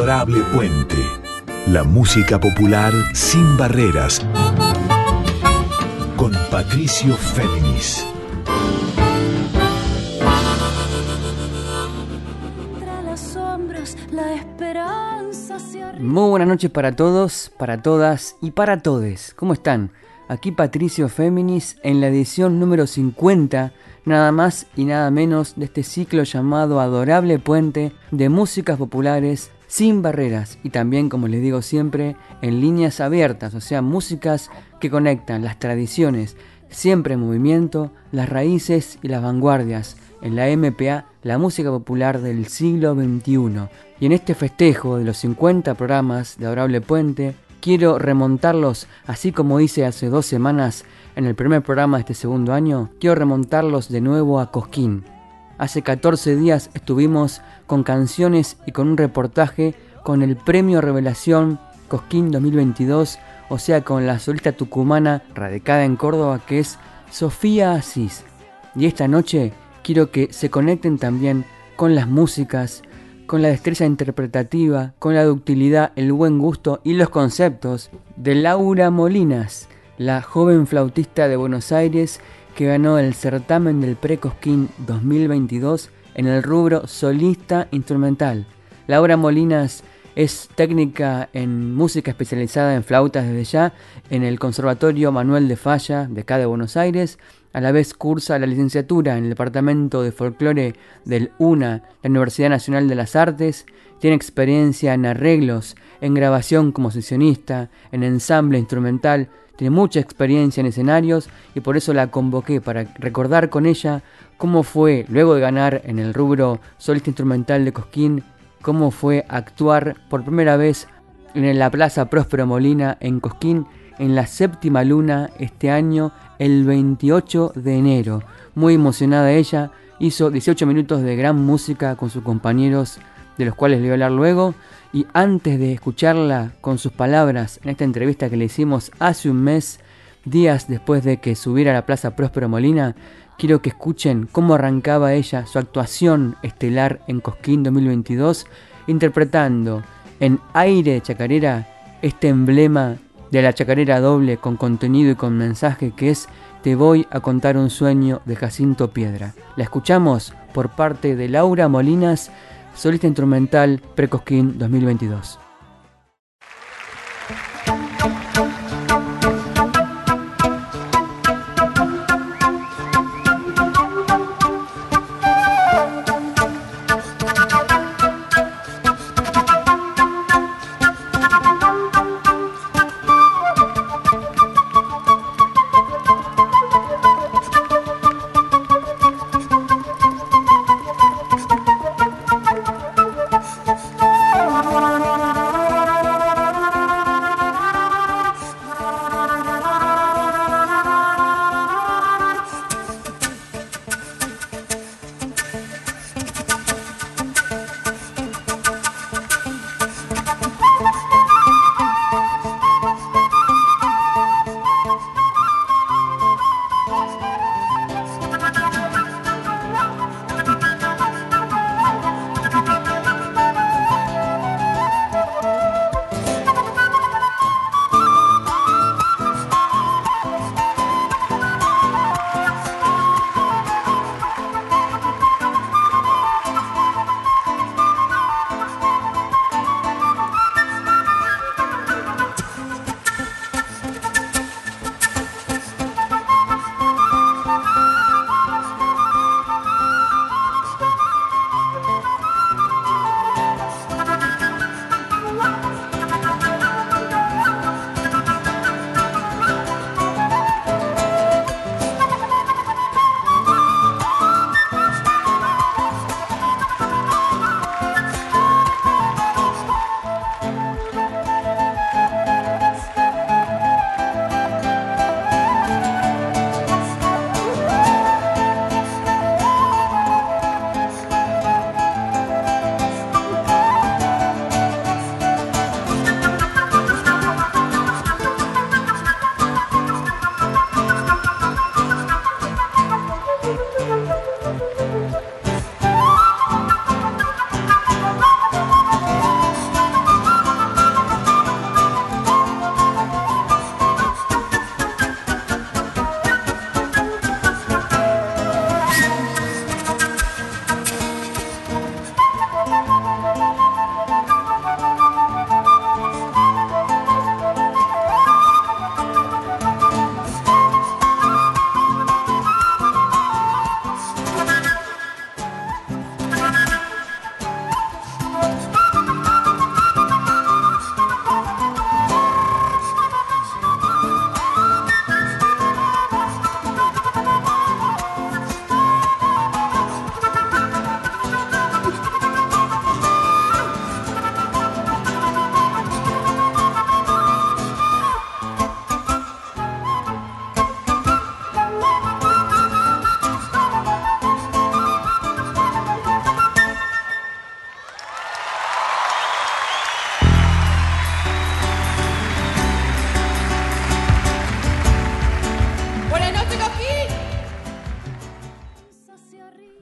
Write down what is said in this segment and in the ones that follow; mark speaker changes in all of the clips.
Speaker 1: Adorable Puente. La música popular sin barreras. Con Patricio Féminis.
Speaker 2: Muy buenas noches para todos, para todas y para todes. ¿Cómo están? Aquí Patricio Féminis en la edición número 50 nada más y nada menos de este ciclo llamado Adorable Puente de Músicas Populares sin barreras y también, como les digo siempre, en líneas abiertas, o sea, músicas que conectan las tradiciones siempre en movimiento, las raíces y las vanguardias en la MPA, la música popular del siglo XXI. Y en este festejo de los 50 programas de Adorable Puente, quiero remontarlos, así como hice hace dos semanas en el primer programa de este segundo año, quiero remontarlos de nuevo a Cosquín. Hace 14 días estuvimos con canciones y con un reportaje con el Premio Revelación Cosquín 2022, o sea, con la solista tucumana radicada en Córdoba que es Sofía Asís. Y esta noche quiero que se conecten también con las músicas, con la destreza interpretativa, con la ductilidad, el buen gusto y los conceptos de Laura Molinas, la joven flautista de Buenos Aires que ganó el certamen del Precosquín 2022 en el rubro solista instrumental. Laura Molinas es técnica en música especializada en flautas desde ya en el Conservatorio Manuel de Falla de acá de Buenos Aires. A la vez cursa la licenciatura en el Departamento de Folclore del UNA, la Universidad Nacional de las Artes. Tiene experiencia en arreglos, en grabación como sesionista, en ensamble instrumental tiene mucha experiencia en escenarios y por eso la convoqué para recordar con ella cómo fue, luego de ganar en el rubro solista instrumental de Cosquín, cómo fue actuar por primera vez en la Plaza Próspero Molina en Cosquín en la séptima luna este año, el 28 de enero. Muy emocionada ella, hizo 18 minutos de gran música con sus compañeros, de los cuales le voy a hablar luego. Y antes de escucharla con sus palabras en esta entrevista que le hicimos hace un mes, días después de que subiera a la Plaza Próspero Molina, quiero que escuchen cómo arrancaba ella su actuación estelar en Cosquín 2022, interpretando en aire chacarera este emblema de la chacarera doble con contenido y con mensaje que es Te voy a contar un sueño de Jacinto Piedra. La escuchamos por parte de Laura Molinas solista instrumental Precosquín 2022.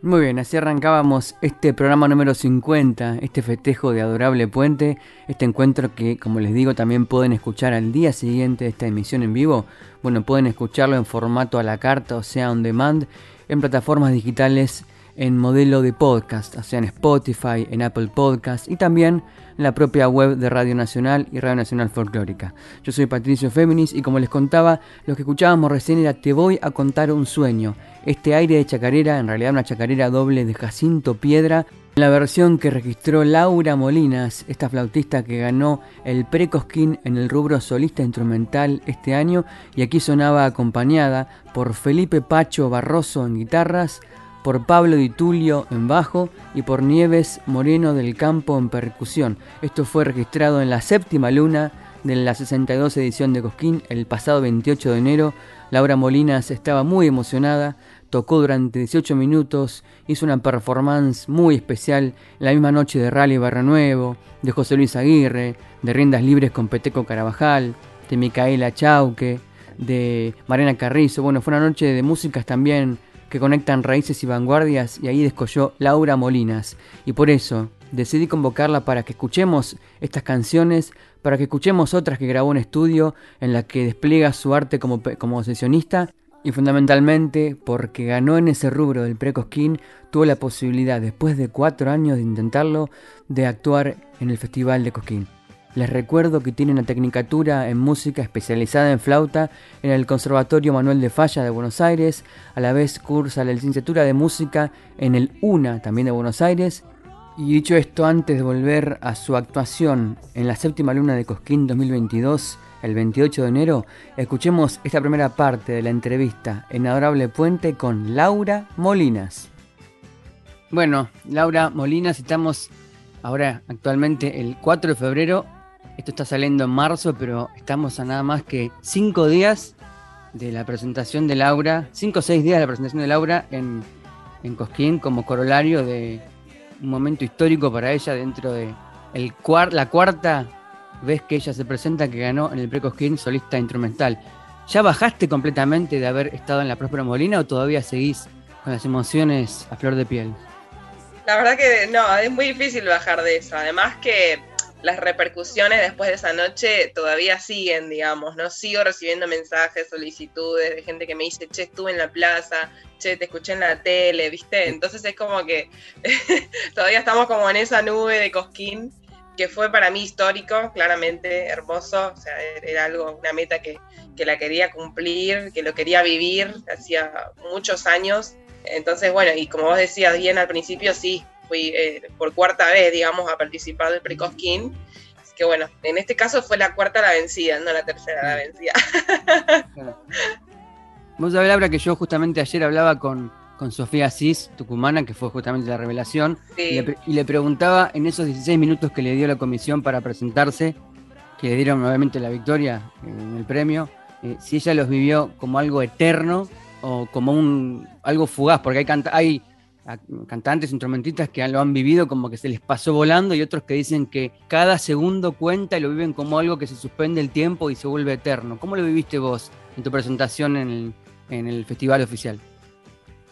Speaker 2: Muy bien, así arrancábamos este programa número 50, este festejo de Adorable Puente, este encuentro que, como les digo, también pueden escuchar al día siguiente de esta emisión en vivo. Bueno, pueden escucharlo en formato a la carta, o sea, on demand, en plataformas digitales en modelo de podcast, o sea, en Spotify, en Apple Podcast y también en la propia web de Radio Nacional y Radio Nacional Folclórica. Yo soy Patricio Féminis y como les contaba, lo que escuchábamos recién era Te voy a contar un sueño. Este aire de chacarera, en realidad una chacarera doble de Jacinto Piedra, la versión que registró Laura Molinas, esta flautista que ganó el Precosquín en el rubro solista instrumental este año y aquí sonaba acompañada por Felipe Pacho Barroso en guitarras, por Pablo Di Tulio en bajo y por Nieves Moreno del Campo en percusión. Esto fue registrado en la séptima luna de la 62 edición de Cosquín el pasado 28 de enero. Laura Molinas estaba muy emocionada, tocó durante 18 minutos, hizo una performance muy especial la misma noche de Rally Barra Nuevo, de José Luis Aguirre, de Riendas Libres con Peteco Carabajal, de Micaela Chauque, de Mariana Carrizo. Bueno, fue una noche de músicas también que conectan raíces y vanguardias y ahí descolló Laura Molinas. Y por eso decidí convocarla para que escuchemos estas canciones, para que escuchemos otras que grabó en estudio en las que despliega su arte como, como sesionista y fundamentalmente porque ganó en ese rubro del Precosquín, tuvo la posibilidad después de cuatro años de intentarlo de actuar en el Festival de Cosquín. Les recuerdo que tiene una tecnicatura en música especializada en flauta en el Conservatorio Manuel de Falla de Buenos Aires, a la vez cursa la licenciatura de música en el UNA también de Buenos Aires. Y dicho esto, antes de volver a su actuación en la séptima luna de Cosquín 2022, el 28 de enero, escuchemos esta primera parte de la entrevista en Adorable Puente con Laura Molinas. Bueno, Laura Molinas, estamos ahora actualmente el 4 de febrero esto está saliendo en marzo, pero estamos a nada más que cinco días de la presentación de Laura, cinco o seis días de la presentación de Laura en, en Cosquín como corolario de un momento histórico para ella dentro de el la cuarta vez que ella se presenta que ganó en el Pre-Cosquín solista instrumental. ¿Ya bajaste completamente de haber estado en la Próspera Molina o todavía seguís con las emociones a flor de piel?
Speaker 3: La verdad que no, es muy difícil bajar de eso. Además que las repercusiones después de esa noche todavía siguen, digamos, ¿no? Sigo recibiendo mensajes, solicitudes de gente que me dice, che, estuve en la plaza, che, te escuché en la tele, ¿viste? Entonces es como que todavía estamos como en esa nube de Cosquín, que fue para mí histórico, claramente hermoso, o sea, era algo, una meta que, que la quería cumplir, que lo quería vivir, hacía muchos años. Entonces, bueno, y como vos decías bien al principio, sí, fui eh, por cuarta vez, digamos, a participar del Precosquín. Así que bueno, en este caso fue la cuarta la vencida, no la tercera la vencida.
Speaker 2: Vos sabés, Laura, que yo justamente ayer hablaba con, con Sofía Asís, tucumana, que fue justamente la revelación, y, le, preguntaba en esos 16 minutos que le dio la comisión para presentarse, que le dieron nuevamente la victoria en el premio, eh, si ella los vivió como algo eterno o como un algo fugaz, porque hay, hay cantantes, instrumentistas que lo han vivido como que se les pasó volando y otros que dicen que cada segundo cuenta y lo viven como algo que se suspende el tiempo y se vuelve eterno. ¿Cómo lo viviste vos en tu presentación en el, festival oficial?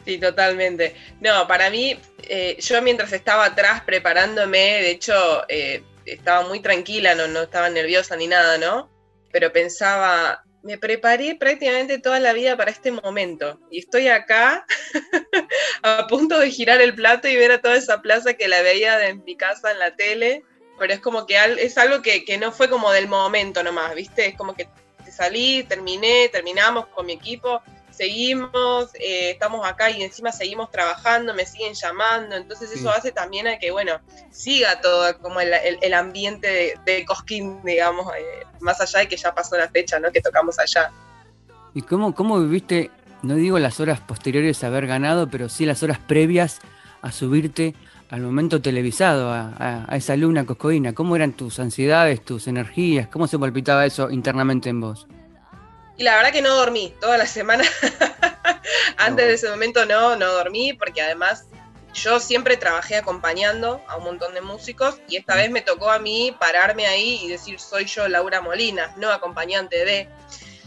Speaker 3: Sí, totalmente. No, para mí, eh, yo mientras estaba atrás preparándome, de hecho, eh, estaba muy tranquila, no, no estaba nerviosa ni nada, ¿no? Pero pensaba, me preparé prácticamente toda la vida para este momento. Y estoy acá a punto de girar el plato y ver a toda esa plaza que la veía de mi casa en la tele, pero es como que es algo que, que no fue como del momento nomás, ¿viste? Es como que salí, terminé, terminamos con mi equipo seguimos, eh, estamos acá y encima seguimos trabajando, me siguen llamando, entonces eso hace también a que, bueno, siga todo como el, ambiente de, Cosquín, digamos, eh, más allá de que ya pasó la fecha, ¿no? Que tocamos allá.
Speaker 2: ¿Y cómo, cómo viviste, no digo las horas posteriores a haber ganado, pero sí las horas previas a subirte al momento televisado, a, a esa luna coscoína? ¿Cómo eran tus ansiedades, tus energías? ¿Cómo se palpitaba eso internamente en vos?
Speaker 3: Y la verdad que no dormí toda la semana. Antes de ese momento no, no dormí porque además yo siempre trabajé acompañando a un montón de músicos y esta vez me tocó a mí pararme ahí y decir soy yo Laura Molina, no acompañante de.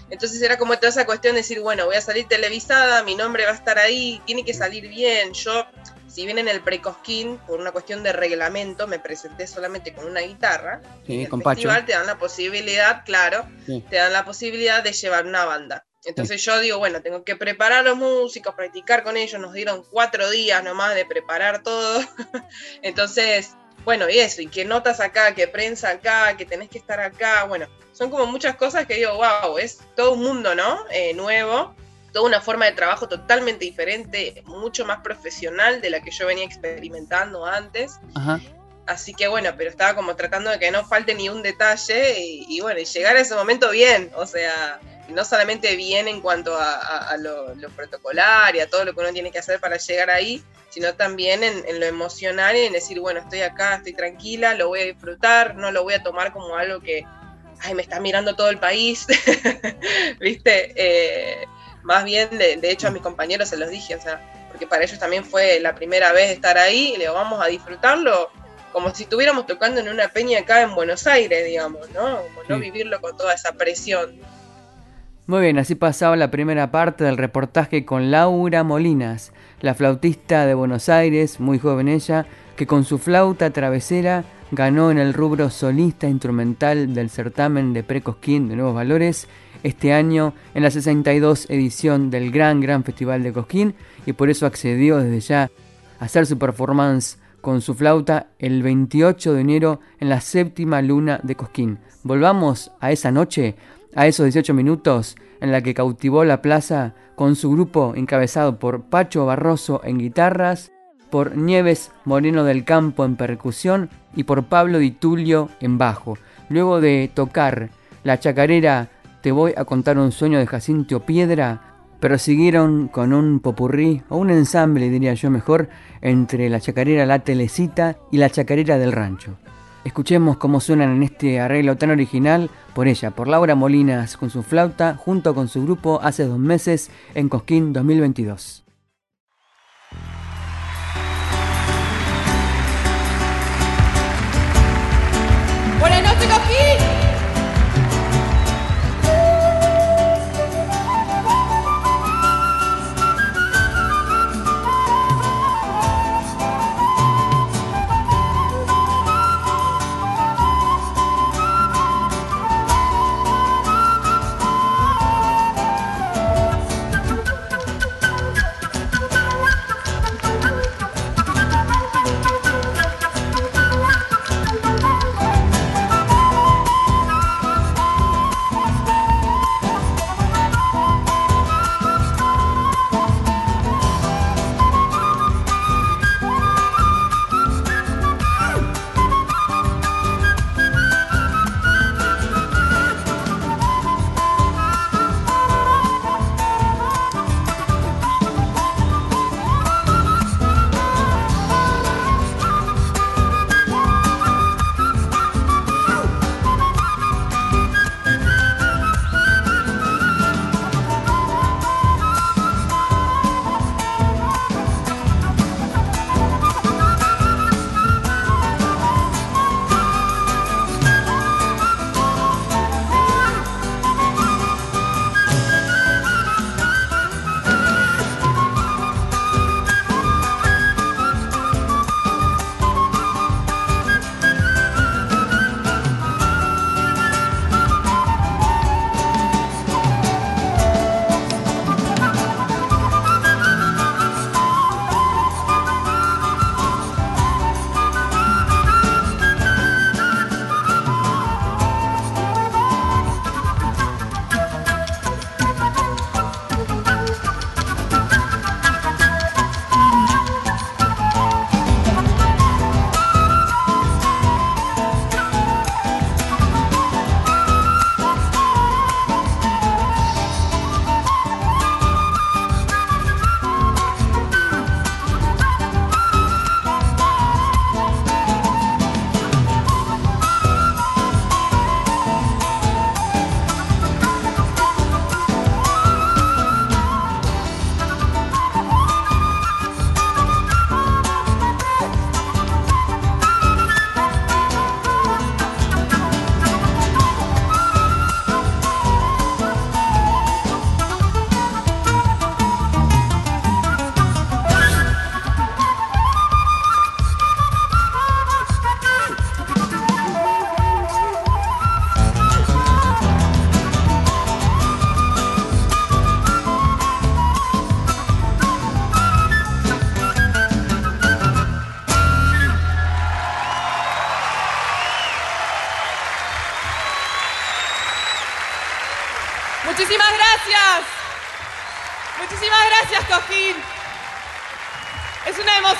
Speaker 3: Entonces era como toda esa cuestión de decir, bueno, voy a salir televisada, mi nombre va a estar ahí, tiene que salir bien. Yo, si bien en el Precosquín, por una cuestión de reglamento, me presenté solamente con una guitarra,
Speaker 2: Sí,
Speaker 3: el
Speaker 2: con
Speaker 3: festival
Speaker 2: Pacho.
Speaker 3: te dan la posibilidad, claro,
Speaker 2: Sí.
Speaker 3: te dan la posibilidad de llevar una banda. Entonces yo digo, bueno, tengo que preparar a los músicos, practicar con ellos, nos dieron cuatro días nomás de preparar todo. Entonces, bueno, y eso, y que notas acá, que prensa acá, que tenés que estar acá, bueno, son como muchas cosas que digo, wow, es todo un mundo, ¿no? Eh, nuevo, toda una forma de trabajo totalmente diferente, mucho más profesional de la que yo venía experimentando antes.
Speaker 2: Ajá.
Speaker 3: Así que bueno, pero estaba como tratando de que no falte ni un detalle y, y bueno, y llegar a ese momento bien, o sea, no solamente bien en cuanto a, a- a lo, lo protocolar y a todo lo que uno tiene que hacer para llegar ahí, sino también en, en lo emocional y en decir, bueno, estoy acá, estoy tranquila, lo voy a disfrutar, no lo voy a tomar como algo que, ay, me está mirando todo el país, ¿viste? Eh, más bien, de, de hecho a mis compañeros se los dije, o sea, porque para ellos también fue la primera vez estar ahí y le digo, vamos a disfrutarlo como si estuviéramos tocando en una peña acá en Buenos Aires, digamos, ¿no? Como no
Speaker 2: Sí.
Speaker 3: vivirlo con toda esa presión.
Speaker 2: Muy bien, así pasaba la primera parte del reportaje con Laura Molinas, la flautista de Buenos Aires, muy joven ella, que con su flauta travesera ganó en el rubro solista instrumental del certamen de Precosquín de Nuevos Valores este año en la 62 edición del gran, gran festival de Cosquín y por eso accedió desde ya a hacer su performance con su flauta el 28 de enero en la séptima luna de Cosquín. Volvamos a esa noche, a esos 18 minutos en la que cautivó la plaza con su grupo encabezado por Pacho Barroso en guitarras, por Nieves Moreno del Campo en percusión y por Pablo Di Tulio en bajo. Luego de tocar la chacarera Te voy a contar un sueño de Jacinto Piedra, pero siguieron con un popurrí o un ensamble, diría yo mejor, entre la chacarera La Telecita y la chacarera del Rancho. Escuchemos cómo suenan en este arreglo tan original por ella, por Laura Molinas con su flauta, junto con su grupo hace dos meses en Cosquín 2022.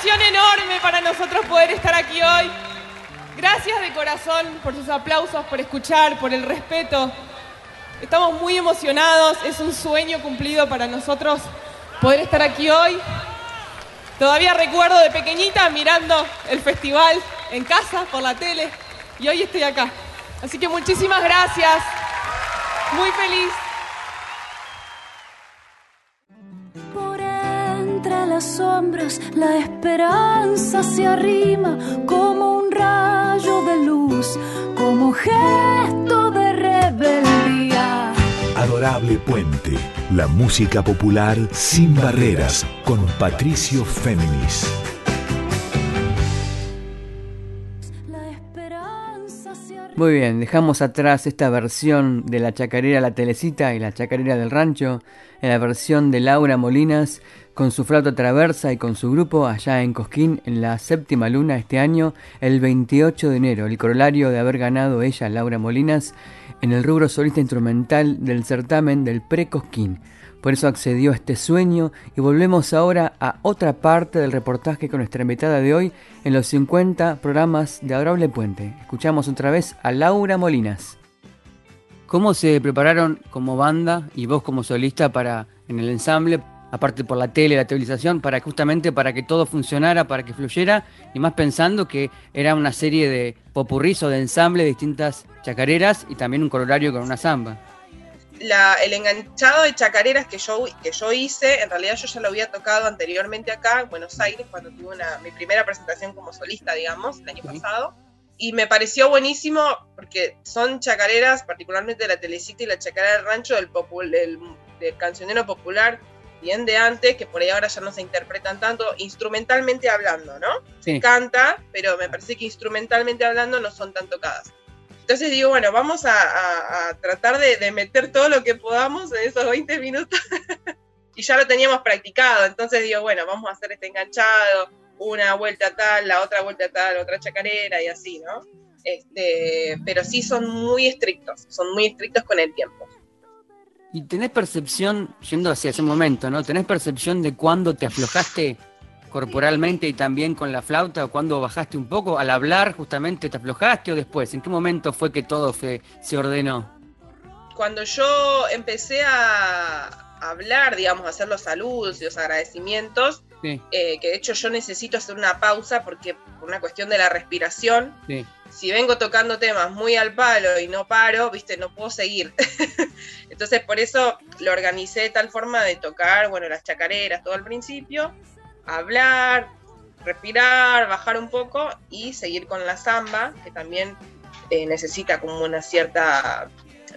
Speaker 4: Emoción enorme para nosotros poder estar aquí hoy. Gracias de corazón por sus aplausos, por escuchar, por el respeto. Estamos muy emocionados, es un sueño cumplido para nosotros poder estar aquí hoy. Todavía recuerdo de pequeñita mirando el festival en casa, por la tele, y hoy estoy acá. Así que muchísimas gracias, muy feliz.
Speaker 5: Las sombras la esperanza se arrima como un rayo de luz, como gesto de rebeldía.
Speaker 1: Adorable Puente, la música popular sin barreras con Patricio Féminis.
Speaker 2: Muy bien, dejamos atrás esta versión de la chacarera La Telecita y la chacarera del rancho, en la versión de Laura Molinas con su flauta traversa y con su grupo allá en Cosquín en la séptima luna este año, el 28 de enero, el corolario de haber ganado ella, Laura Molinas, en el rubro solista instrumental del certamen del Pre-Cosquín. Por eso accedió a este sueño y volvemos ahora a otra parte del reportaje con nuestra invitada de hoy en los 50 programas de Adorable Puente. Escuchamos otra vez a Laura Molinas. ¿Cómo se prepararon como banda y vos como solista para en el ensamble aparte por la tele, la televisación, para justamente para que todo funcionara, para que fluyera, y más pensando que era una serie de popurrizo de ensamble de distintas chacareras y también un corolario con una samba.
Speaker 3: el enganchado de chacareras que yo, que yo hice, en realidad yo ya lo había tocado anteriormente acá en Buenos Aires, cuando tuve una, mi primera presentación como solista, digamos, el año pasado. Y me pareció buenísimo porque son chacareras, particularmente la Telecita y la chacarera del rancho del, del cancionero popular, bien de antes, que por ahí ahora ya no se interpretan tanto, instrumentalmente hablando, ¿no? Se canta, pero me parece que instrumentalmente hablando no son tan tocadas. Entonces digo, bueno, vamos a, tratar de, meter todo lo que podamos en esos 20 minutos. y ya lo teníamos practicado, entonces digo, bueno, vamos a hacer este enganchado, una vuelta tal, la otra vuelta tal, otra chacarera y así, ¿no? Este, pero sí son muy estrictos, son muy estrictos con el tiempo.
Speaker 2: Y tenés percepción, yendo hacia ese momento, ¿no? ¿Tenés percepción de cuándo te aflojaste corporalmente y también con la flauta, o cuándo bajaste un poco? ¿Al hablar justamente te aflojaste o después? ¿En qué momento fue que todo se ordenó?
Speaker 3: Cuando yo empecé a hablar, digamos, a hacer los saludos y los agradecimientos, eh, que de hecho yo necesito hacer una pausa porque por una cuestión de la respiración, si vengo tocando temas muy al palo y no paro, viste, no puedo seguir. Entonces por eso lo organicé de tal forma de tocar, bueno, las chacareras todo al principio, hablar, respirar, bajar un poco y seguir con la samba, que también eh, necesita como una cierta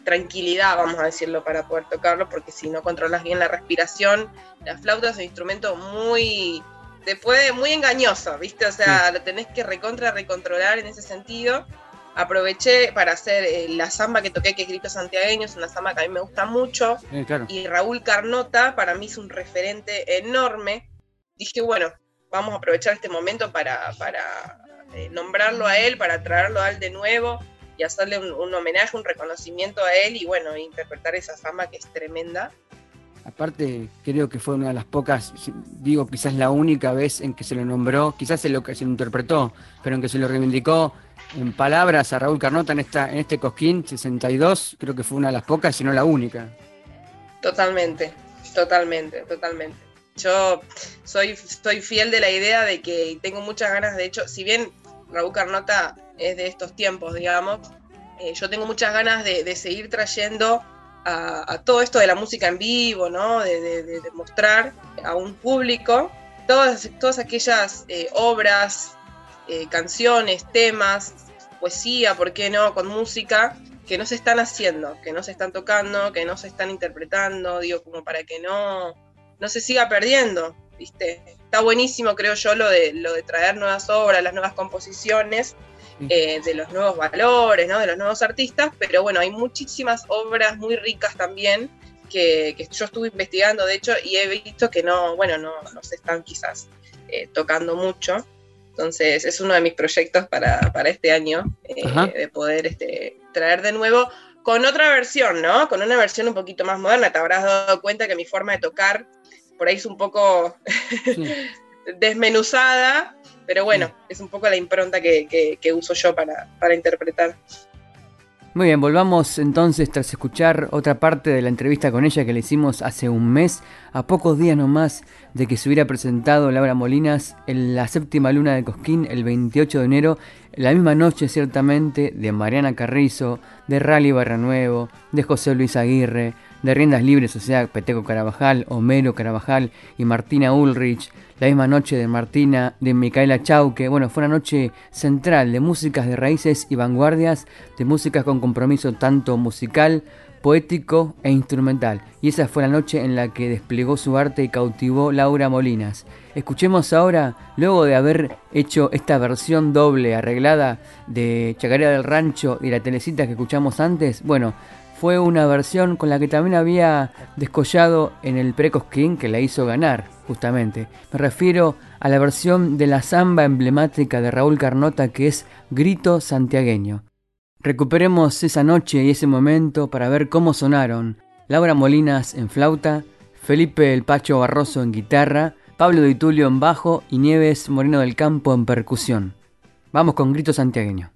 Speaker 3: tranquilidad, vamos a decirlo, para poder tocarlo, porque si no controlas bien la respiración, la flauta es un instrumento muy, te puede, muy engañoso, ¿viste? O sea, lo tenés que recontra, recontrolar en ese sentido. Aproveché para hacer eh, la samba que toqué, que es Grito Santiagueño, es una samba que a mí me gusta mucho. Y Raúl Carnota para mí es un referente enorme. Dije, bueno, vamos a aprovechar este momento para, para eh, nombrarlo a él, para traerlo a él de nuevo y hacerle un, homenaje, un reconocimiento a él y bueno, interpretar esa fama que es tremenda.
Speaker 2: Aparte, creo que fue una de las pocas, digo quizás la única vez en que se lo nombró, quizás en lo que se lo interpretó, pero en que se lo reivindicó en palabras a Raúl Carnota en, esta, en este Cosquín 62, creo que fue una de las pocas, si no la única.
Speaker 3: Totalmente, totalmente, totalmente. Yo soy, soy fiel de la idea de que tengo muchas ganas, de hecho, si bien Raúl Carnota es de estos tiempos, digamos. Eh, yo tengo muchas ganas de, seguir trayendo a, todo esto de la música en vivo, ¿no? De, mostrar a un público todas, todas aquellas eh, obras, eh, canciones, temas, poesía, ¿por qué no? Con música que no se están haciendo, que no se están tocando, que no se están interpretando, digo, como para que no, no se siga perdiendo, ¿viste? Está buenísimo, creo yo, lo de, lo de traer nuevas obras, las nuevas composiciones, eh, de los nuevos valores, ¿no? de los nuevos artistas, pero bueno, hay muchísimas obras muy ricas también que, yo estuve investigando, de hecho, y he visto que no, bueno, no, no se están quizás eh, tocando mucho. Entonces es uno de mis proyectos para, este año, eh, de poder este, traer de nuevo con otra versión, ¿no? Con una versión un poquito más moderna. Te habrás dado cuenta que mi forma de tocar por ahí es un poco desmenuzada, pero bueno, es un poco la impronta que, uso yo para, para interpretar.
Speaker 2: Muy bien, volvamos entonces tras escuchar otra parte de la entrevista con ella que le hicimos hace un mes, a pocos días nomás de que se hubiera presentado Laura Molinas en la séptima luna de Cosquín el 28 de enero, la misma noche ciertamente de Mariana Carrizo, de Rally Barranuevo, de José Luis Aguirre, de Riendas Libres, o sea, Peteco Carabajal, Homero Carabajal y Martina Ulrich, la misma noche de Martina, de Micaela Chauque. Bueno, fue una noche central de músicas de raíces y vanguardias, de músicas con compromiso tanto musical, poético e instrumental. Y esa fue la noche en la que desplegó su arte y cautivó Laura Molinas. Escuchemos ahora, luego de haber hecho esta versión doble arreglada de Chacarera del Rancho y la telecita que escuchamos antes, bueno, fue una versión con la que también había descollado en el Precosquín que la hizo ganar, justamente. Me refiero a la versión de la samba emblemática de Raúl Carnota que es Grito Santiagueño. Recuperemos esa noche y ese momento para ver cómo sonaron Laura Molinas en flauta, Felipe El Pacho Barroso en guitarra, Pablo de Tulio en bajo y Nieves Moreno del Campo en percusión. Vamos con Grito Santiagueño.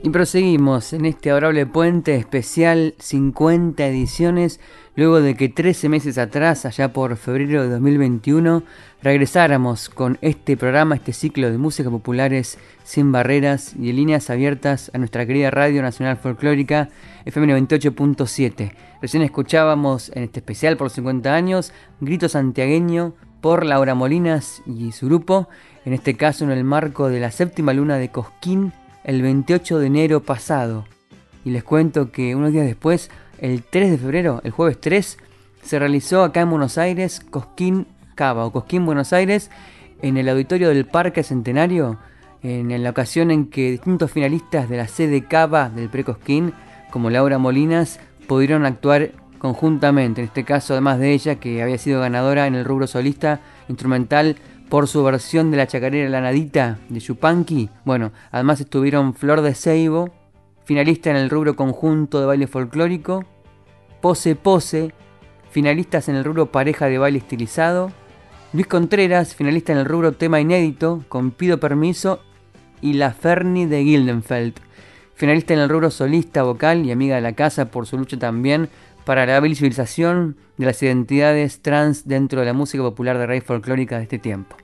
Speaker 2: Y proseguimos en este adorable puente especial 50 ediciones, luego de que 13 meses atrás, allá por febrero de 2021, regresáramos con este programa, este ciclo de música populares sin barreras y en líneas abiertas a nuestra querida Radio Nacional Folclórica FM 98.7. Recién escuchábamos en este especial por 50 años Grito Santiagueño por Laura Molinas y su grupo, en este caso en el marco de la séptima luna de Cosquín el 28 de enero pasado. Y les cuento que unos días después, el 3 de febrero, el jueves 3, se realizó acá en Buenos Aires Cosquín Cava o Cosquín Buenos Aires en el auditorio del Parque Centenario, en la ocasión en que distintos finalistas de la sede Cava del Pre-Cosquín, como Laura Molinas, pudieron actuar conjuntamente. En este caso, además de ella, que había sido ganadora en el rubro solista instrumental por su versión de la chacarera La Nadita de Yupanqui. Bueno, además estuvieron Flor de Seibo, finalista en el rubro conjunto de baile folclórico, Pose Pose, finalistas en el rubro pareja de baile estilizado, Luis Contreras, finalista en el rubro tema inédito, con Pido Permiso, y La Ferni de Gildenfeld, finalista en el rubro solista vocal y amiga de la casa por su lucha también para la visibilización de las identidades trans dentro de la música popular de raíz folclórica de este tiempo.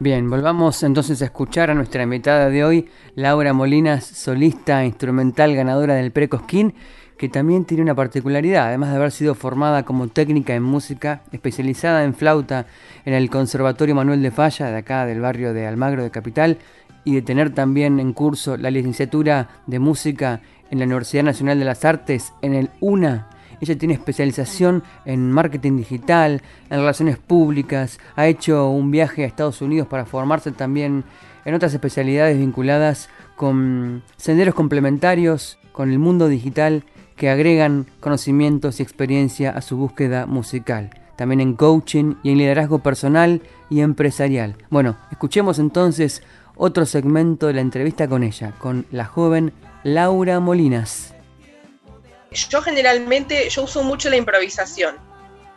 Speaker 2: Bien, volvamos entonces a escuchar a nuestra invitada de hoy, Laura Molinas, solista instrumental ganadora del Precosquín, que también tiene una particularidad, además de haber sido formada como técnica en música, especializada en flauta en el Conservatorio Manuel de Falla, de acá del barrio de Almagro de Capital, y de tener también en curso la licenciatura de música en la Universidad Nacional de las Artes en el UNA ella tiene especialización en marketing digital, en relaciones públicas, ha hecho un viaje a Estados Unidos para formarse también en otras especialidades vinculadas con senderos complementarios con el mundo digital que agregan conocimientos y experiencia a su búsqueda musical. También en coaching y en liderazgo personal y empresarial. Bueno, escuchemos entonces otro segmento de la entrevista con ella, con la joven Laura Molinas
Speaker 3: yo generalmente, yo uso mucho la improvisación,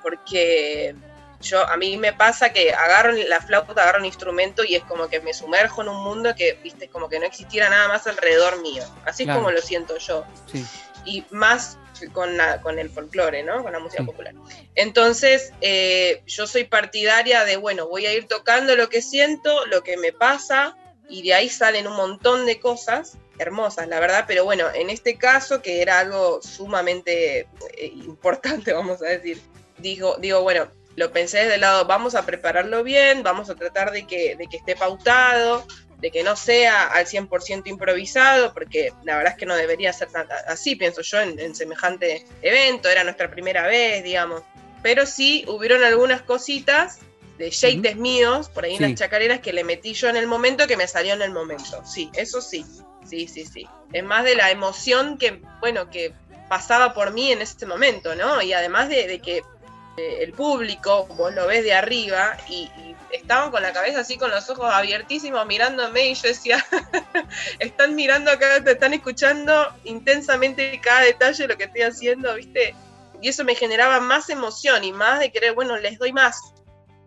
Speaker 3: porque yo a mí me pasa que agarro la flauta, agarro un instrumento y es como que me sumerjo en un mundo que, viste, como que no existiera nada más alrededor mío. Así es como lo siento yo. Y más con, la, con el folclore, ¿no? Con la música popular. Entonces, eh, yo soy partidaria de, bueno, voy a ir tocando lo que siento, lo que me pasa, y de ahí salen un montón de cosas hermosas, la verdad, pero bueno, en este caso, que era algo sumamente eh, importante, vamos a decir, digo, digo, bueno, lo pensé desde el lado, vamos a prepararlo bien, vamos a tratar de que, de que esté pautado, de que no sea al 100% improvisado, porque la verdad es que no debería ser tan, así, pienso yo, en, semejante evento, era nuestra primera vez, digamos. Pero sí hubieron algunas cositas de shades míos, por ahí en las chacareras, que le metí yo en el momento que me salió en el momento. Sí, eso sí. Sí, sí, sí. Es más de la emoción que, bueno, que pasaba por mí en ese momento, ¿no? Y además de, que eh, el público, vos lo ves de arriba y, estaban con la cabeza así, con los ojos abiertísimos, mirándome y yo decía, están mirando acá, te están escuchando intensamente cada detalle de lo que estoy haciendo, ¿viste? Y eso me generaba más emoción y más de querer, bueno, les doy más.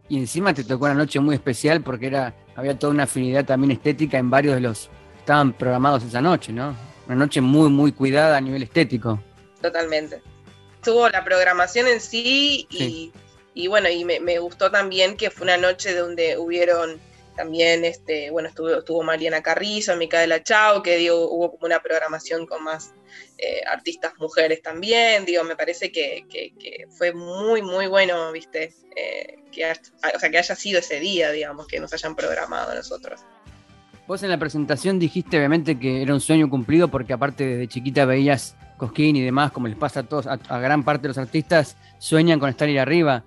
Speaker 2: Y encima te tocó una noche muy especial porque era había toda una afinidad también estética en varios de los estaban programados esa noche, ¿no? Una noche muy, muy cuidada a nivel estético.
Speaker 3: Totalmente. Tuvo la programación en sí y, bueno, y me, gustó también que fue una noche donde hubieron también, este, bueno, estuvo, estuvo Mariana Carrizo, Micaela Chao, que digo, hubo como una programación con más eh, artistas mujeres también, digo, me parece que, fue muy, muy bueno, viste, eh, que, o sea, que haya sido ese día, digamos, que nos hayan programado nosotros.
Speaker 2: Vos en la presentación dijiste obviamente que era un sueño cumplido porque aparte desde chiquita veías Cosquín y demás, como les pasa a todos, a, gran parte de los artistas, sueñan con estar ahí arriba.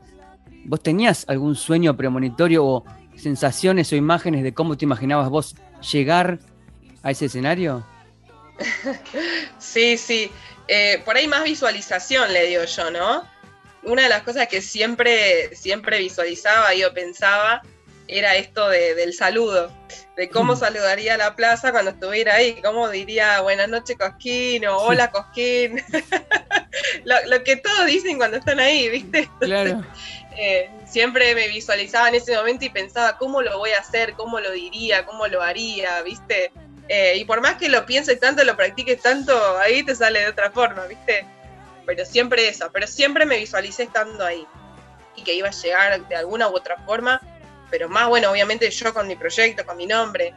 Speaker 2: ¿Vos tenías algún sueño premonitorio o sensaciones o imágenes de cómo te imaginabas vos llegar a ese escenario?
Speaker 3: Sí, sí. Eh, por ahí más visualización le digo yo, ¿no? Una de las cosas que siempre, siempre visualizaba y pensaba era esto del saludo, de cómo saludaría la plaza cuando estuviera ahí, cómo diría buenas noches Cosquín o hola Cosquín, lo, que todos dicen cuando están ahí, ¿viste?
Speaker 2: Claro.
Speaker 3: Eh, siempre me visualizaba en ese momento y pensaba cómo lo voy a hacer, cómo lo diría, cómo lo haría, ¿viste? Eh, y por más que lo pienses tanto, lo practiques tanto, ahí te sale de otra forma, ¿viste? Pero siempre eso, pero siempre me visualicé estando ahí y que iba a llegar de alguna u otra forma, pero más bueno, obviamente yo con mi proyecto, con mi nombre.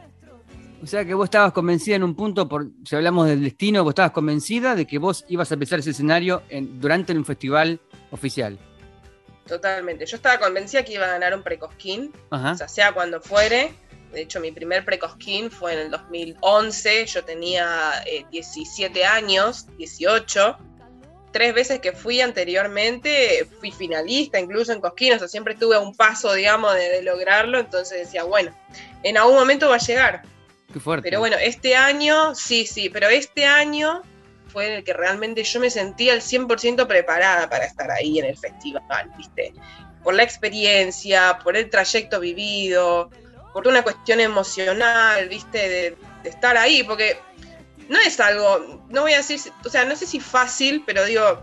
Speaker 2: O sea que vos estabas convencida en un punto, por, si hablamos del destino, vos estabas convencida de que vos ibas a empezar ese escenario en, durante un festival oficial.
Speaker 3: Totalmente. Yo estaba convencida que iba a ganar un precosquín, o sea, sea cuando fuere. De hecho, mi primer precosquín fue en el 2011. Yo tenía 17 eh, años, 18. Tres veces que fui anteriormente, fui finalista incluso en Cosquín, o sea, siempre estuve a un paso, digamos, de, lograrlo. Entonces decía, bueno, en algún momento va a llegar.
Speaker 2: Qué fuerte.
Speaker 3: Pero bueno, este año, sí, sí, pero este año fue en el que realmente yo me sentía al 100% preparada para estar ahí en el festival, ¿viste? Por la experiencia, por el trayecto vivido, por una cuestión emocional, ¿viste? De, estar ahí, porque no es algo, no voy a decir, o sea, no sé si fácil, pero digo,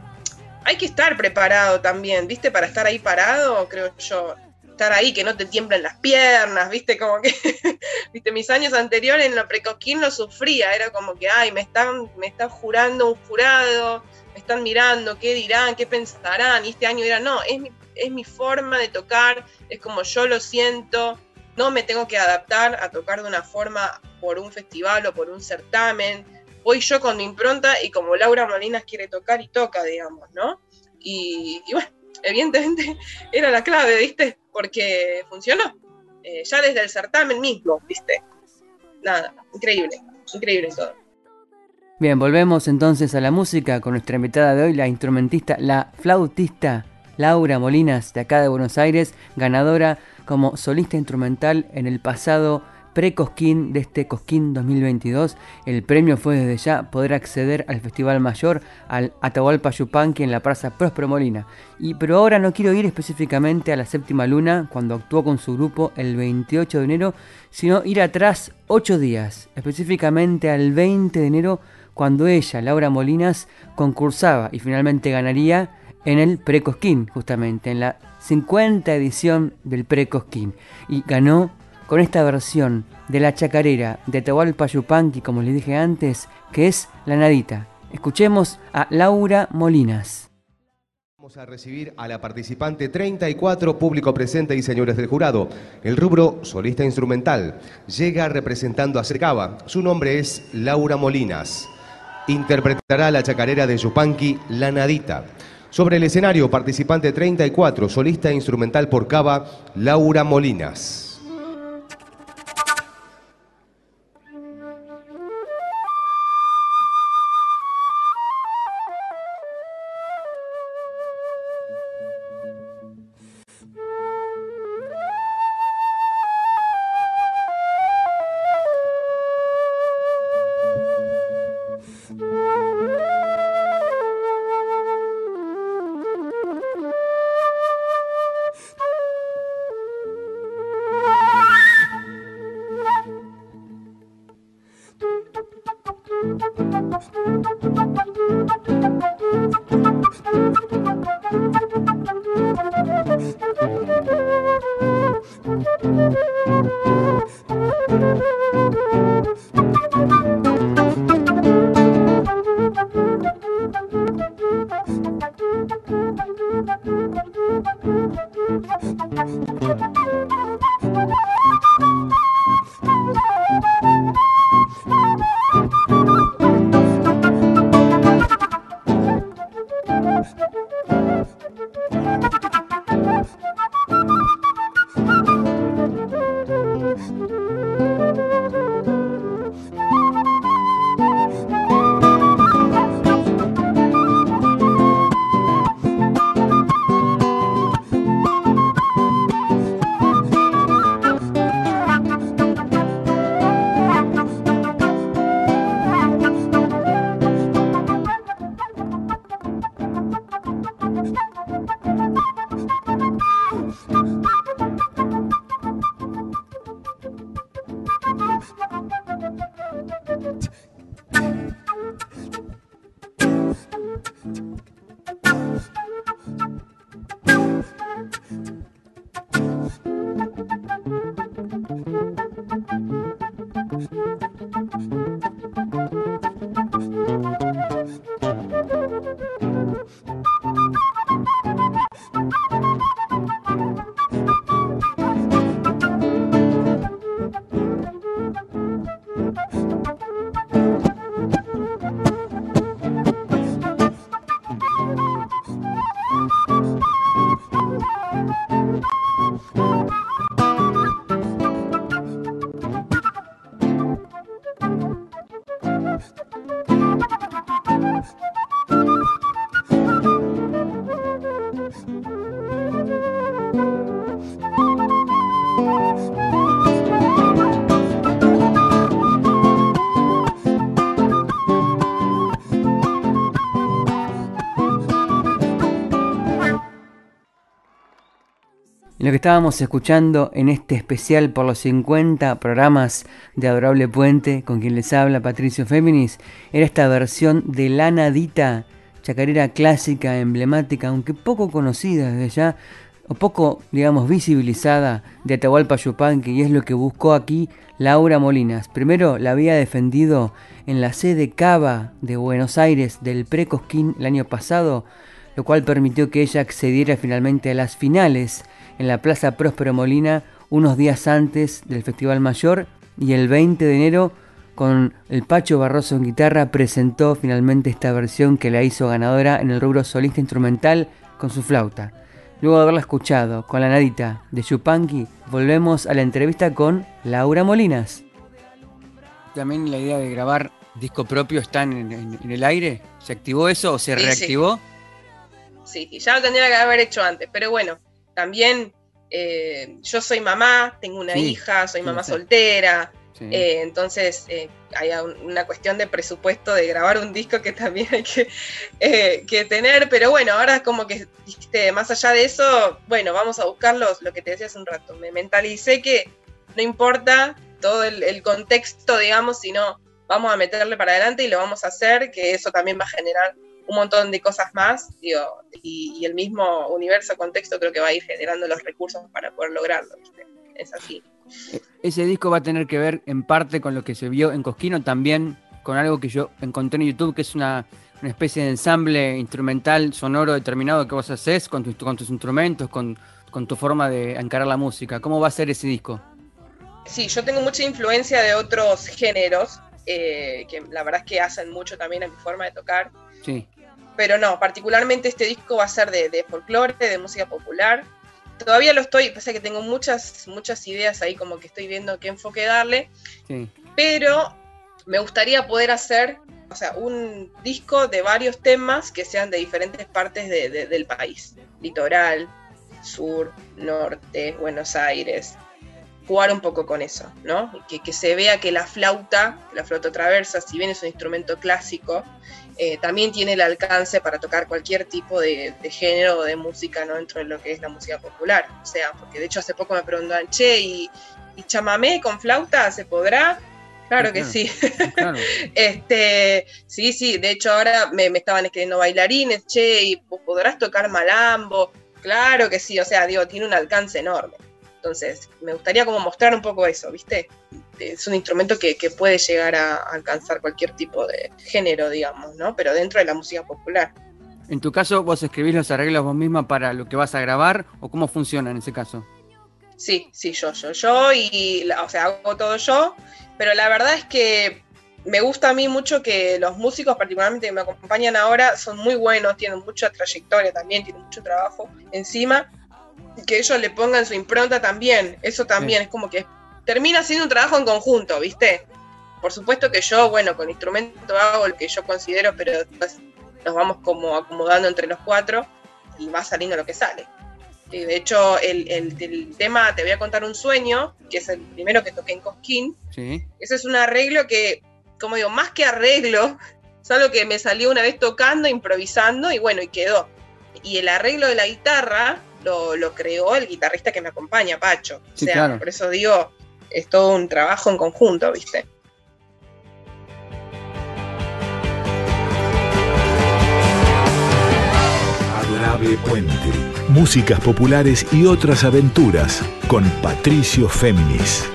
Speaker 3: hay que estar preparado también, ¿viste? Para estar ahí parado, creo yo. Estar ahí, que no te tiemblen las piernas, viste, como que, viste, mis años anteriores en la precoquín lo sufría, era como que, ay, me están, me están jurando un jurado, me están mirando, qué dirán, qué pensarán, y este año era, no, es mi, es mi forma de tocar, es como yo lo siento, no me tengo que adaptar a tocar de una forma por un festival o por un certamen, voy yo con mi impronta y como Laura Molinas quiere tocar y toca, digamos, ¿no? Y, bueno, evidentemente era la clave, ¿viste? Porque funcionó. Eh, ya desde el certamen mismo, ¿viste? Nada, increíble, increíble todo.
Speaker 2: Bien, volvemos entonces a la música con nuestra invitada de hoy, la instrumentista, la flautista Laura Molinas, de acá de Buenos Aires, ganadora como solista instrumental en el pasado pre-Cosquín de este Cosquín 2022. El premio fue desde ya poder acceder al Festival Mayor, al Atahualpa Yupanqui en la Plaza Próspero Molina. Y, pero ahora no quiero ir específicamente a la séptima luna, cuando actuó con su grupo el 28 de enero, sino ir atrás 8 días, específicamente al 20 de enero, cuando ella, Laura Molinas, concursaba y finalmente ganaría en el Pre-Cosquín, justamente, en la 50 edición del Pre-Cosquín. Y ganó con esta versión de la chacarera de Tahualpa Yupanqui, como les dije antes, que es La Nadita. Escuchemos a Laura Molinas.
Speaker 6: Vamos a recibir a la participante 34, público presente y señores del jurado. El rubro solista instrumental llega representando a Cercaba. Su nombre es Laura Molinas. Interpretará la chacarera de Yupanqui, La Nadita. Sobre el escenario, participante 34, solista instrumental por Cava, Laura Molinas.
Speaker 2: Que estábamos escuchando en este especial por los 50 programas de Adorable Puente, con quien les habla Patricio Féminis, era esta versión de La Nadita, chacarera clásica, emblemática, aunque poco conocida desde ya, o poco, digamos, visibilizada de Atahualpa Yupanqui, y es lo que buscó aquí Laura Molinas. Primero la había defendido en la sede Cava de Buenos Aires del Precosquín el año pasado, lo cual permitió que ella accediera finalmente a las finales en la Plaza Próspero Molina unos días antes del Festival Mayor y el 20 de enero con el Pacho Barroso en guitarra presentó finalmente esta versión que la hizo ganadora en el rubro solista instrumental con su flauta. Luego de haberla escuchado con la nadita de Chupanqui, volvemos a la entrevista con Laura Molinas. También la idea de grabar disco propio está en, el aire. ¿Se activó eso o se reactivó?
Speaker 3: Sí. sí, ya lo tendría que haber hecho antes, pero bueno, también eh, yo soy mamá, tengo una hija, soy mamá soltera, eh, entonces eh, hay una cuestión de presupuesto de grabar un disco que también hay que, tener, pero bueno, ahora como que más allá de eso, bueno, vamos a buscar lo que te decía hace un rato, me mentalicé que no importa todo el contexto, digamos, sino vamos a meterle para adelante y lo vamos a hacer, que eso también va a generar un montón de cosas más, digo, y, el mismo universo, contexto, creo que va a ir generando los recursos para poder lograrlo. Es así.
Speaker 2: E, ese disco va a tener que ver en parte con lo que se vio en Cosquino, también con algo que yo encontré en YouTube, que es una, especie de ensamble instrumental sonoro determinado que vos haces con, con tus instrumentos, con, tu forma de encarar la música. ¿Cómo va a ser ese disco?
Speaker 3: Sí, yo tengo mucha influencia de otros géneros, eh, que la verdad es que hacen mucho también a mi forma de tocar.
Speaker 2: Sí
Speaker 3: pero no, particularmente este disco va a ser de, de folclore, de música popular. Todavía lo estoy, pasa que tengo muchas, muchas ideas ahí como que estoy viendo qué enfoque darle, pero me gustaría poder hacer, o sea, un disco de varios temas que sean de diferentes partes del país, litoral, sur, norte, Buenos Aires, jugar un poco con eso, ¿no? Que, que se vea que la flauta, la flauta traversa, si bien es un instrumento clásico, eh, también tiene el alcance para tocar cualquier tipo de, género o de música ¿no? dentro de lo que es la música popular. O sea, porque de hecho hace poco me preguntaban, che, ¿y, chamamé con flauta se podrá? Claro que sí. este, sí, sí, de hecho ahora me, estaban escribiendo bailarines, che, ¿y podrás tocar malambo? Claro que sí, o sea, digo, tiene un alcance enorme. Entonces, me gustaría como mostrar un poco eso, ¿viste? Es un instrumento que, puede llegar a, alcanzar cualquier tipo de género, digamos, ¿no? Pero dentro de la música popular.
Speaker 2: En tu caso, ¿vos escribís los arreglos vos misma para lo que vas a grabar o cómo funciona en ese caso?
Speaker 3: Sí, sí, yo, yo, yo y, o sea, hago todo yo, pero la verdad es que me gusta a mí mucho que los músicos, particularmente que me acompañan ahora, son muy buenos, tienen mucha trayectoria también, tienen mucho trabajo encima que ellos le pongan su impronta también. Eso también es como que termina siendo un trabajo en conjunto, ¿viste? Por supuesto que yo, bueno, con instrumento hago el que yo considero, pero después nos vamos como acomodando entre los cuatro y va saliendo lo que sale. de hecho, el, tema Te voy a contar un sueño, que es el primero que toqué en Cosquín. Sí. Ese es un arreglo que, como digo, más que arreglo, es algo que me salió una vez tocando, improvisando y bueno, y quedó. Y el arreglo de la guitarra lo, creó el guitarrista que me acompaña, Pacho. o sea, por eso digo, es todo un trabajo en conjunto, ¿viste?
Speaker 1: Adorable Puente. Músicas populares y otras aventuras con Patricio Féminis.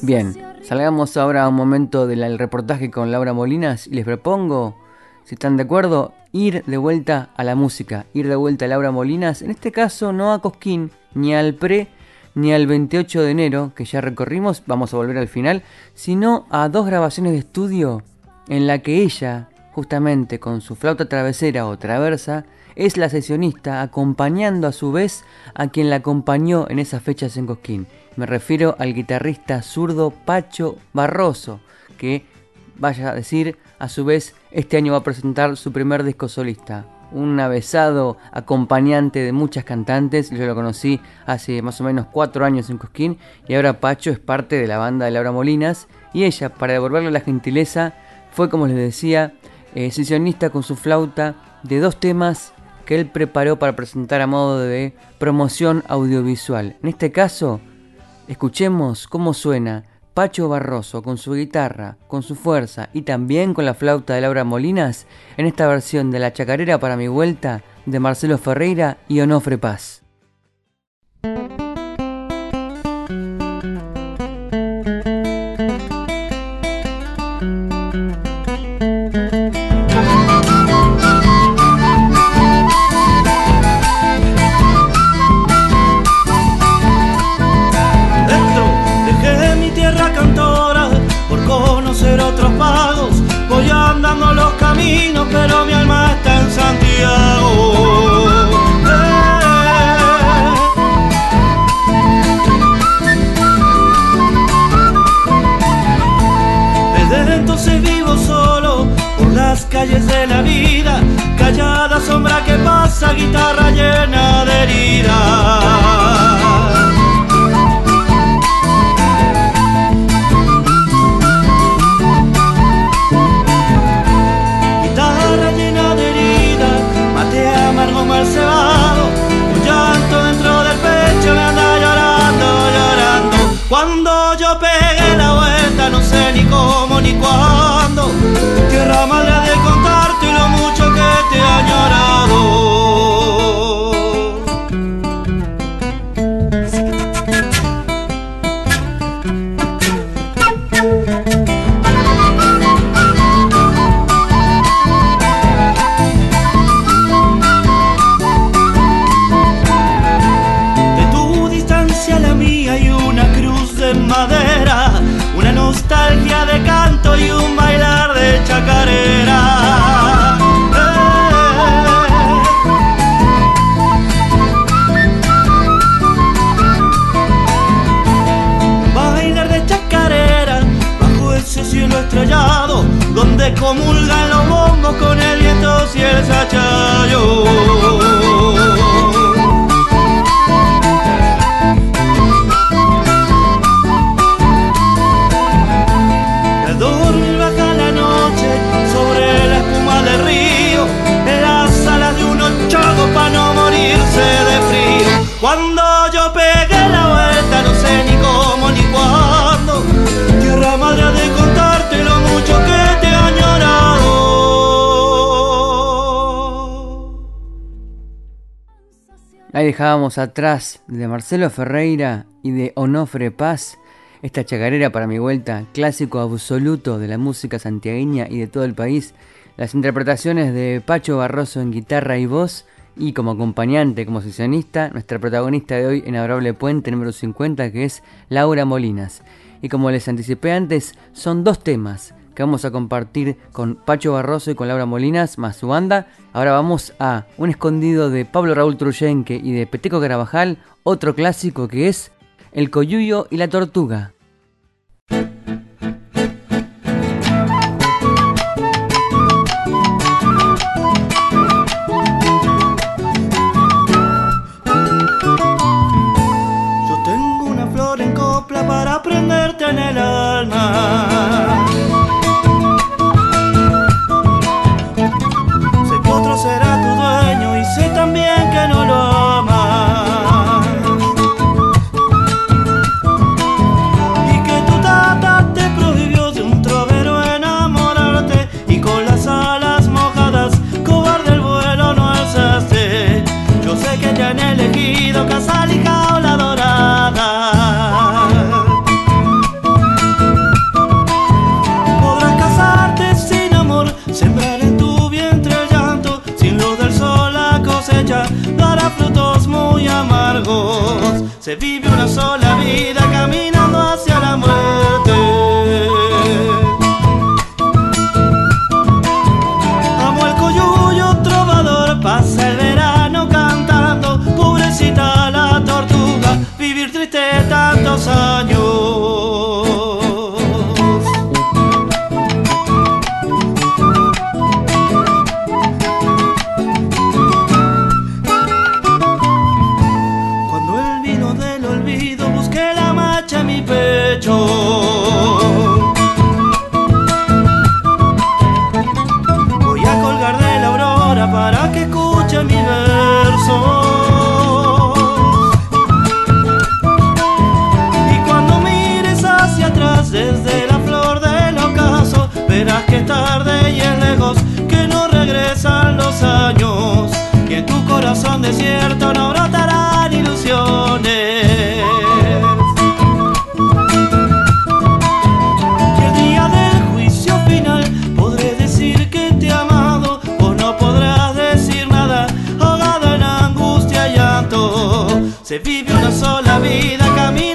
Speaker 2: Bien, salgamos ahora a un momento del reportaje con Laura Molinas y les propongo si están de acuerdo, ir de vuelta a la música, ir de vuelta a Laura Molinas, en este caso no a Cosquín, ni al pre, ni al 28 de enero, que ya recorrimos, vamos a volver al final, sino a dos grabaciones de estudio en la que ella, justamente con su flauta travesera o traversa, es la sesionista acompañando a su vez a quien la acompañó en esas fechas en Cosquín. Me refiero al guitarrista zurdo Pacho Barroso, que, vaya a decir, a su vez este año va a presentar su primer disco solista. Un avesado acompañante de muchas cantantes, yo lo conocí hace más o menos cuatro años en Cosquín y ahora Pacho es parte de la banda de Laura Molinas y ella, para devolverle la gentileza, fue como les decía, eh, sesionista con su flauta de dos temas que él preparó para presentar a modo de promoción audiovisual. En este caso, escuchemos cómo suena Pacho Barroso con su guitarra, con su fuerza y también con la flauta de Laura Molinas en esta versión de La Chacarera para mi vuelta de Marcelo Ferreira y Onofre Paz.
Speaker 7: Pero mi alma está en Santiago. Vivo solo por las calles de la vida, callada sombra que pasa, guitarra llena de heridas.
Speaker 2: Dejábamos atrás de Marcelo Ferreira y de Onofre Paz esta chacarera para mi vuelta, clásico absoluto de la música santiagueña y de todo el país, las interpretaciones de Pacho Barroso en guitarra y voz y como acompañante, como sesionista, nuestra protagonista de hoy en Adorable Puente número 50 que es Laura Molinas. Y como les anticipé antes, son dos temas que vamos a compartir con Pacho Barroso y con Laura Molinas, más su banda. Ahora vamos a un escondido de Pablo Raúl Truyenque y de Peteco Carabajal, otro clásico que es El Coyuyo y la Tortuga.
Speaker 7: Regresan los años, que en tu corazón desierto no brotarán ilusiones. Que el día del juicio final podré decir que te he amado o no podrás decir nada ahogado en angustia y llanto. Se vive una sola vida caminando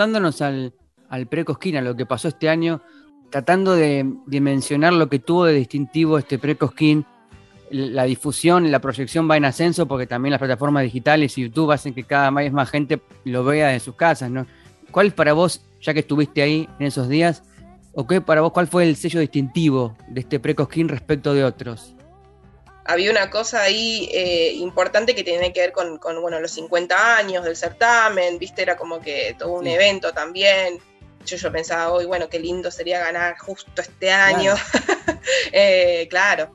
Speaker 2: Remontándonos al, al pre-Cosquín, lo que pasó este año, tratando de dimensionar lo que tuvo de distintivo este pre-Cosquín, la difusión, la proyección va en ascenso porque también las plataformas digitales y YouTube hacen que cada vez más gente lo vea en sus casas, ¿no? ¿Cuál es para vos, ya que estuviste ahí en esos días, o qué para vos, cuál fue el sello distintivo de este pre-Cosquín respecto de otros?
Speaker 3: Había una cosa ahí eh, importante que tiene que ver con, con, bueno, los 50 años del certamen, viste, era como que todo un
Speaker 2: Sí.
Speaker 3: evento también. Yo, yo pensaba, hoy, bueno, qué lindo sería ganar justo este año. Eh, claro.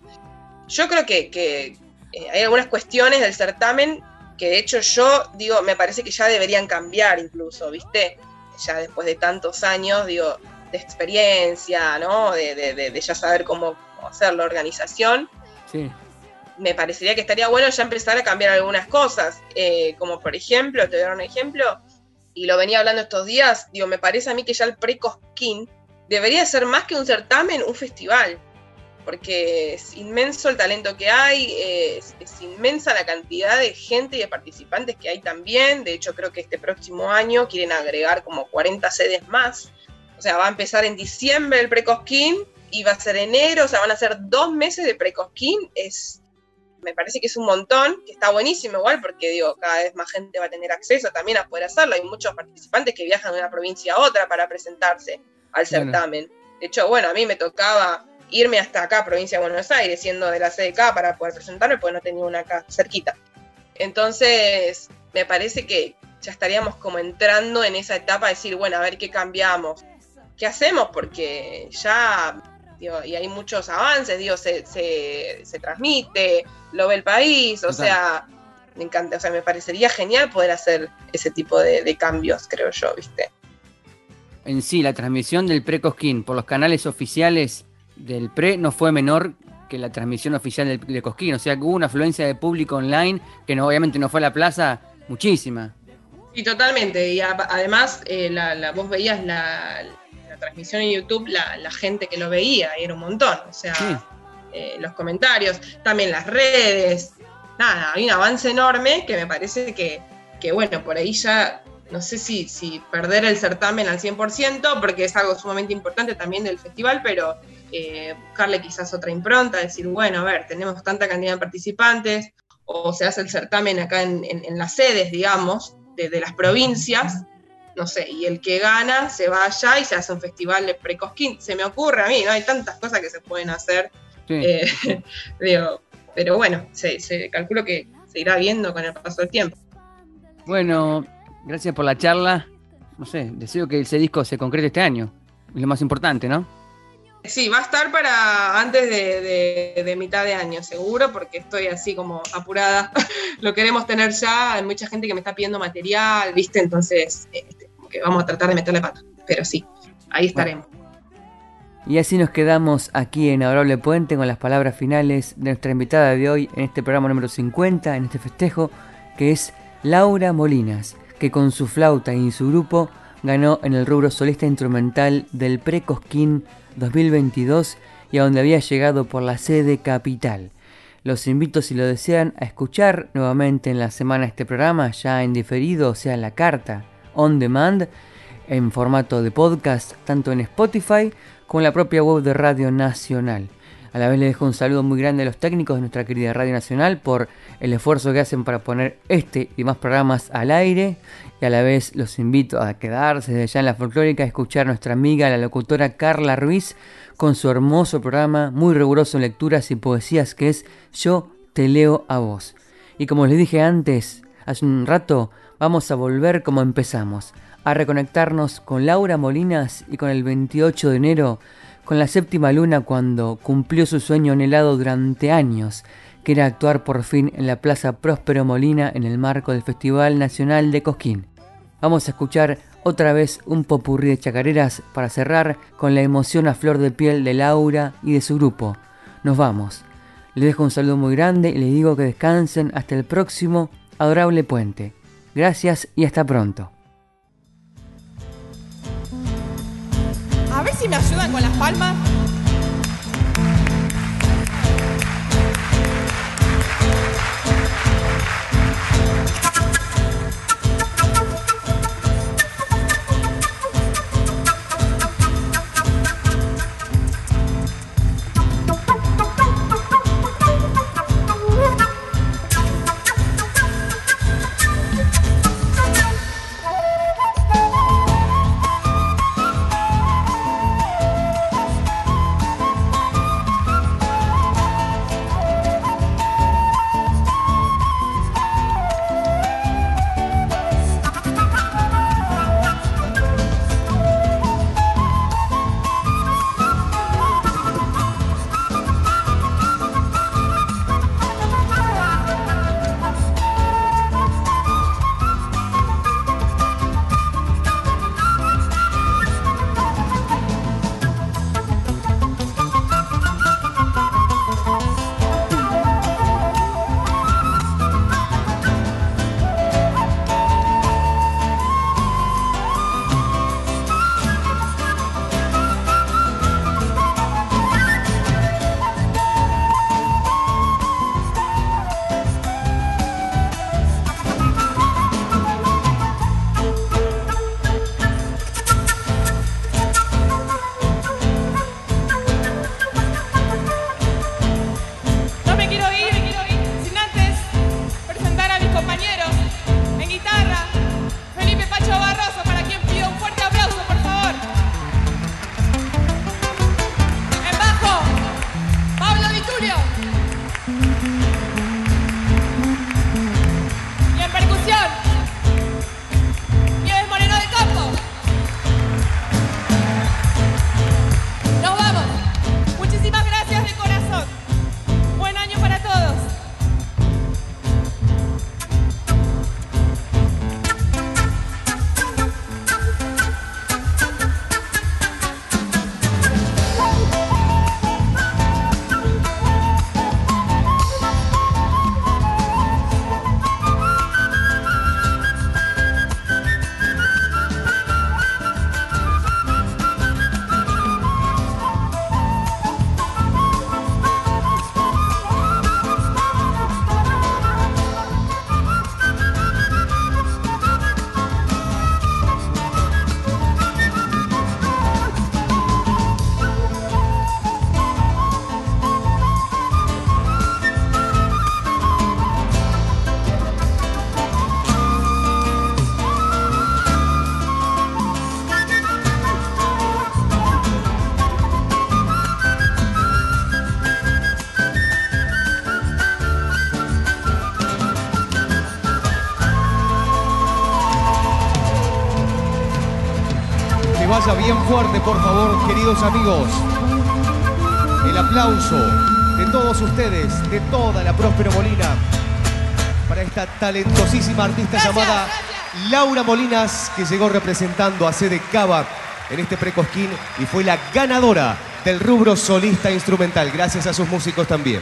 Speaker 3: Yo creo que, que, eh, hay algunas cuestiones del certamen que de hecho yo digo, me parece que ya deberían cambiar incluso, viste, ya después de tantos años, digo, de experiencia, ¿no? De, de- de- de ya saber cómo, cómo hacer la organización
Speaker 2: Sí.
Speaker 3: Me parecería que estaría bueno ya empezar a cambiar algunas cosas, eh, como por ejemplo, te voy un ejemplo, y lo venía hablando estos días, digo, me parece a mí que ya el pre-Cosquín debería ser más que un certamen, un festival, porque es inmenso el talento que hay, es, es inmensa la cantidad de gente y de participantes que hay también, de hecho creo que este próximo año quieren agregar como 40 sedes más, o sea, va a empezar en diciembre el pre-Cosquín y va a ser enero, o sea, van a ser dos meses de pre-Cosquín, es me parece que es un montón, que está buenísimo igual, porque digo, cada vez más gente va a tener acceso también a poder hacerlo. Hay muchos participantes que viajan de una provincia a otra para presentarse al certamen. De hecho, bueno, a mí me tocaba irme hasta acá, provincia de Buenos Aires, siendo de la CDK para poder presentarme, porque no tenía una acá cerquita. Entonces, me parece que ya estaríamos como entrando en esa etapa de decir, bueno, a ver qué cambiamos, qué hacemos, porque ya, digo, y hay muchos avances, digo, se, se, se transmite, lo ve el país, o
Speaker 2: Total.
Speaker 3: sea, me encanta, o sea, me parecería genial poder hacer ese tipo de, de cambios, creo yo, ¿viste?
Speaker 2: En sí, la transmisión del pre-Cosquín por los canales oficiales del pre no fue menor que la transmisión oficial del, de Cosquín. O sea que hubo una afluencia de público online que no, obviamente no fue a la plaza, muchísima.
Speaker 3: Sí, totalmente. Y a- además, eh, la, la- vos veías la, la transmisión en YouTube, la, la gente que lo veía, y era un montón. O sea,
Speaker 2: Sí.
Speaker 3: eh, los comentarios, también las redes. Nada, hay un avance enorme que me parece que, que bueno, por ahí ya, no sé si, si perder el certamen al 100%, porque es algo sumamente importante también del festival, pero eh, buscarle quizás otra impronta, decir, bueno, a ver, tenemos tanta cantidad de participantes, o se hace el certamen acá en, en- en las sedes, digamos, de, de las provincias, no sé, y el que gana se va allá y se hace un festival de precosquín. Se me ocurre a mí, ¿no? Hay tantas cosas que se pueden hacer,
Speaker 2: Sí.
Speaker 3: eh, digo, pero bueno, se, se calculo que se irá viendo con el paso del tiempo.
Speaker 2: Bueno, gracias por la charla. No sé, deseo que ese disco se concrete este año. Es lo más importante, ¿no?
Speaker 3: Sí, va a estar para antes de, de- de mitad de año, seguro, porque estoy así como apurada. Lo queremos tener ya. Hay mucha gente que me está pidiendo material, ¿viste? Entonces, este, como que vamos a tratar de meterle pata. Pero sí, ahí estaremos.
Speaker 2: Y así nos quedamos aquí en Adorable Puente con las palabras finales de nuestra invitada de hoy en este programa número 50, en este festejo, que es Laura Molinas, que con su flauta y su grupo ganó en el rubro solista instrumental del Precosquín 2022 y a donde había llegado por la sede capital. Los invito si lo desean a escuchar nuevamente en la semana este programa, ya en diferido, o sea, la carta on demand, en formato de podcast, tanto en Spotify como en la propia web de Radio Nacional. A la vez le dejo un saludo muy grande a los técnicos de nuestra querida Radio Nacional por el esfuerzo que hacen para poner este y más programas al aire. Y a la vez los invito a quedarse desde ya en la folclórica a escuchar a nuestra amiga, la locutora Carla Ruiz, con su hermoso programa, muy riguroso en lecturas y poesías, que es Yo te leo a vos. Y como les dije antes, hace un rato, vamos a volver como empezamos, a reconectarnos con Laura Molinas y con el 28 de enero con la séptima luna cuando cumplió su sueño anhelado durante años, que era actuar por fin en la Plaza Próspero Molina en el marco del Festival Nacional de Cosquín. Vamos a escuchar otra vez un popurrí de chacareras para cerrar con la emoción a flor de piel de Laura y de su grupo. Nos vamos. Les dejo un saludo muy grande y les digo que descansen hasta el próximo adorable puente. Gracias y hasta pronto.
Speaker 4: A ver si me ayudan con las palmas.
Speaker 6: Queridos amigos. El aplauso de todos ustedes, de toda la Próspero Molina, para esta talentosísima artista llamada Laura Molinas, que llegó representando a Sede Cava en este precosquín y fue la ganadora del rubro solista instrumental, gracias a sus músicos también.